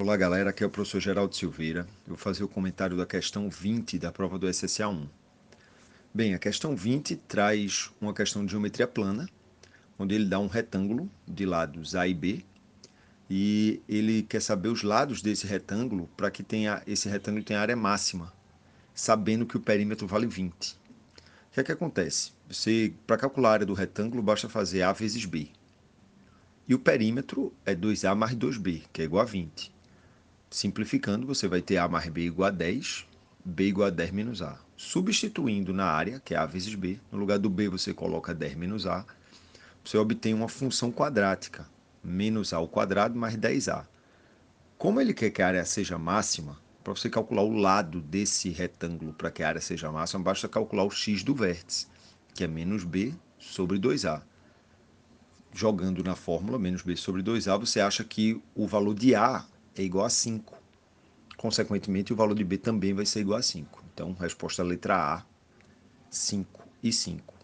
Olá galera, aqui é o professor Geraldo Silveira. Eu vou fazer o comentário da questão 20 da prova do SSA 1. Bem, a questão 20 traz uma questão de geometria plana, onde ele dá um retângulo de lados A e B, e ele quer saber os lados desse retângulo para que tenha, esse retângulo tenha área máxima, sabendo que o perímetro vale 20. O que é que acontece? Você, para calcular a área do retângulo, basta fazer A vezes B. E o perímetro é 2A mais 2B, que é igual a 20. Simplificando, você vai ter A mais B igual a 10, B igual a 10 menos A. Substituindo na área, que é A vezes B, no lugar do B você coloca 10 menos A, você obtém uma função quadrática, menos A ao quadrado mais 10A. Como ele quer que a área seja máxima, para você calcular o lado desse retângulo para que a área seja máxima, basta calcular o x do vértice, que é menos B sobre 2A. Jogando na fórmula menos B sobre 2A, você acha que o valor de A é igual a 5. Consequentemente, o valor de B também vai ser igual a 5. Então, resposta letra A, 5 e 5.